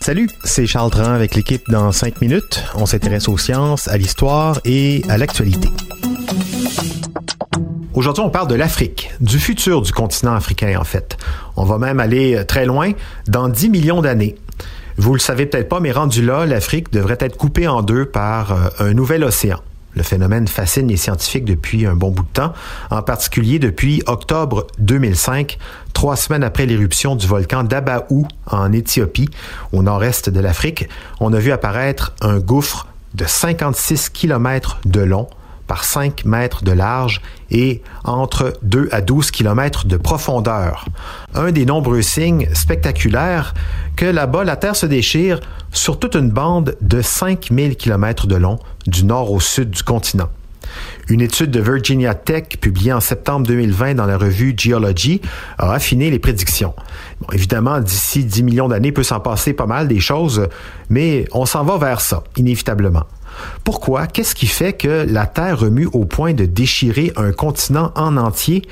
Salut, c'est Charles Dran avec l'équipe dans 5 minutes. On s'intéresse aux sciences, à l'histoire et à l'actualité. Aujourd'hui, on parle de l'Afrique, du futur du continent africain en fait. On va même aller très loin, dans 10 millions d'années. Vous le savez peut-être pas, mais rendu là, l'Afrique devrait être coupée en deux par euh, un nouvel océan. Le phénomène fascine les scientifiques depuis un bon bout de temps, en particulier depuis octobre 2005, trois semaines après l'éruption du volcan d'Abaou en Éthiopie, au nord-est de l'Afrique. On a vu apparaître un gouffre de 56 km de long par 5 mètres de large et entre 2 à 12 km de profondeur. Un des nombreux signes spectaculaires que là-bas, la Terre se déchire sur toute une bande de 5000 km de long du nord au sud du continent. Une étude de Virginia Tech publiée en septembre 2020 dans la revue Geology a affiné les prédictions. évidemment, d'ici 10 millions d'années peut s'en passer pas mal des choses, mais on s'en va vers ça, inévitablement. Pourquoi? Qu'est-ce qui fait que la Terre remue au point de déchirer un continent en entier?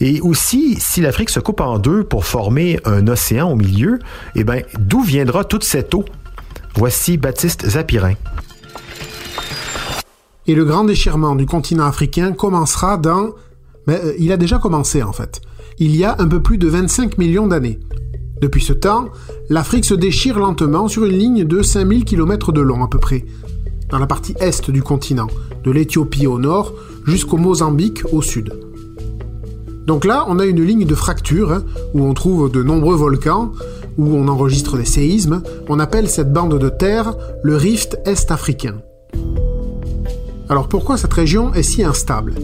Et aussi, si l'Afrique se coupe en deux pour former un océan au milieu, eh bien, d'où viendra toute cette eau? Voici Baptiste Zapirin. Et le grand déchirement du continent africain commencera dans... Mais, euh, il a déjà commencé en fait. Il y a un peu plus de 25 millions d'années. Depuis ce temps, l'Afrique se déchire lentement sur une ligne de 5000 km de long à peu près, dans la partie est du continent, de l'Éthiopie au nord jusqu'au Mozambique au sud. Donc là, on a une ligne de fracture hein, où on trouve de nombreux volcans, où on enregistre des séismes. On appelle cette bande de terre le rift est-africain. Alors pourquoi cette région est si instable?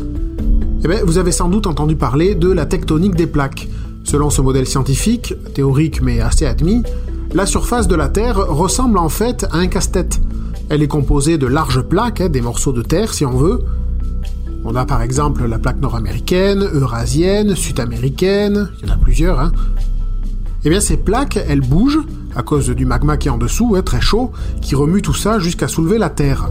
Eh bien, vous avez sans doute entendu parler de la tectonique des plaques. Selon ce modèle scientifique, théorique mais assez admis, la surface de la Terre ressemble en fait à un casse-tête. Elle est composée de larges plaques, hein, des morceaux de terre si on veut. On a par exemple la plaque nord-américaine, eurasienne, sud-américaine, il y en a plusieurs. Hein. Eh bien ces plaques, elles bougent à cause du magma qui est en dessous, hein, très chaud, qui remue tout ça jusqu'à soulever la Terre.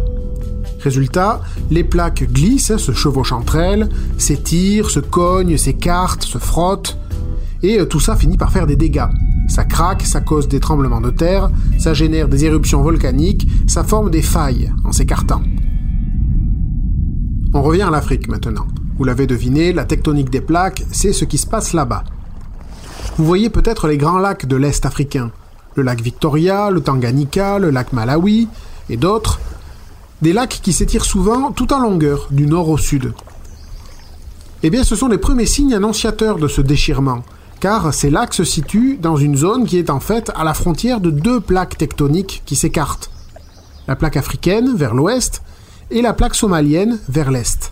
Résultat, les plaques glissent, se chevauchent entre elles, s'étirent, se cognent, s'écartent, se frottent, et euh, tout ça finit par faire des dégâts. Ça craque, ça cause des tremblements de terre, ça génère des éruptions volcaniques, ça forme des failles en s'écartant. On revient à l'Afrique maintenant. Vous l'avez deviné, la tectonique des plaques, c'est ce qui se passe là-bas. Vous voyez peut-être les grands lacs de l'Est africain, le lac Victoria, le Tanganyika, le lac Malawi et d'autres, des lacs qui s'étirent souvent tout en longueur, du nord au sud. Eh bien, ce sont les premiers signes annonciateurs de ce déchirement, car ces lacs se situent dans une zone qui est en fait à la frontière de deux plaques tectoniques qui s'écartent. La plaque africaine vers l'ouest et la plaque somalienne vers l'est.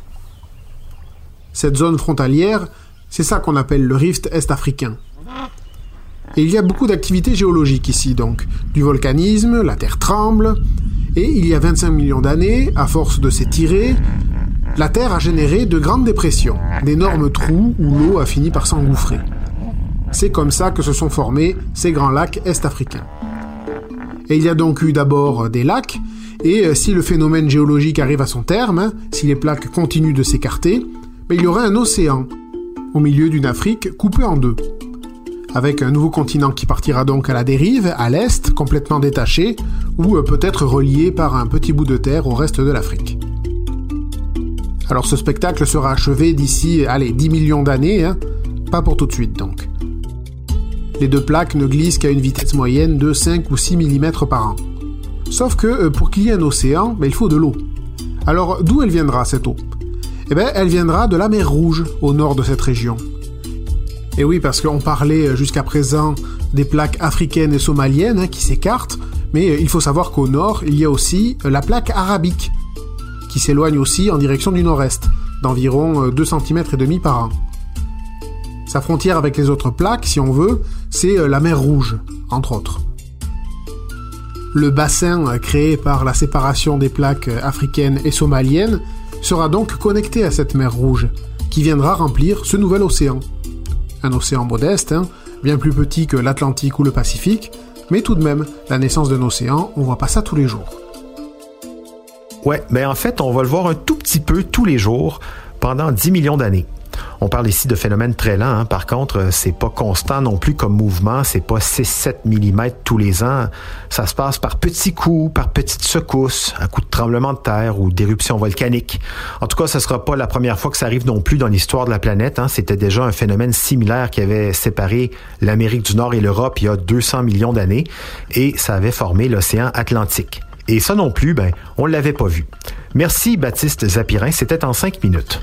Cette zone frontalière, c'est ça qu'on appelle le rift est-africain. Et il y a beaucoup d'activités géologiques ici, donc. Du volcanisme, la terre tremble, et il y a 25 millions d'années, à force de s'étirer, la Terre a généré de grandes dépressions, d'énormes trous où l'eau a fini par s'engouffrer. C'est comme ça que se sont formés ces grands lacs est-africains. Et il y a donc eu d'abord des lacs, et euh, si le phénomène géologique arrive à son terme, hein, si les plaques continuent de s'écarter, ben, il y aura un océan, au milieu d'une Afrique coupée en deux. Avec un nouveau continent qui partira donc à la dérive, à l'est, complètement détaché, ou euh, peut-être relié par un petit bout de terre au reste de l'Afrique. Alors ce spectacle sera achevé d'ici, allez, 10 millions d'années, hein, pas pour tout de suite donc. Les deux plaques ne glissent qu'à une vitesse moyenne de 5 ou 6 mm par an. Sauf que euh, pour qu'il y ait un océan, ben, il faut de l'eau. Alors d'où elle viendra cette eau? Eh bien, elle viendra de la mer Rouge, au nord de cette région. Et oui, parce qu'on parlait euh, jusqu'à présent des plaques africaines et somaliennes hein, qui s'écartent, mais euh, il faut savoir qu'au nord, il y a aussi la plaque arabique, qui s'éloigne aussi en direction du nord-est, d'environ 2 cm et demi par an. Sa frontière avec les autres plaques, si on veut, c'est euh, la mer Rouge, entre autres. Le bassin euh, créé par la séparation des plaques euh, africaines et somaliennes sera donc connecté à cette mer Rouge, qui viendra remplir ce nouvel océan. Un océan modeste, hein, bien plus petit que l'Atlantique ou le Pacifique, mais tout de même, la naissance d'un océan, on voit pas ça tous les jours. Ouais, mais en fait, on va le voir un tout petit peu tous les jours pendant 10 millions d'années. On parle ici de phénomènes très lents. Hein. Par contre, c'est pas constant non plus comme mouvement. C'est pas 6-7 mm tous les ans. Ça se passe par petits coups, par petites secousses, à coups de tremblement de terre ou d'éruptions volcaniques. En tout cas, ce sera pas la première fois que ça arrive non plus dans l'histoire de la planète. Hein. C'était déjà un phénomène similaire qui avait séparé l'Amérique du Nord et l'Europe il y a 200 millions d'années et ça avait formé l'océan Atlantique. Et ça non plus, ben, on l'avait pas vu. Merci Baptiste Zapirin, c'était en cinq minutes.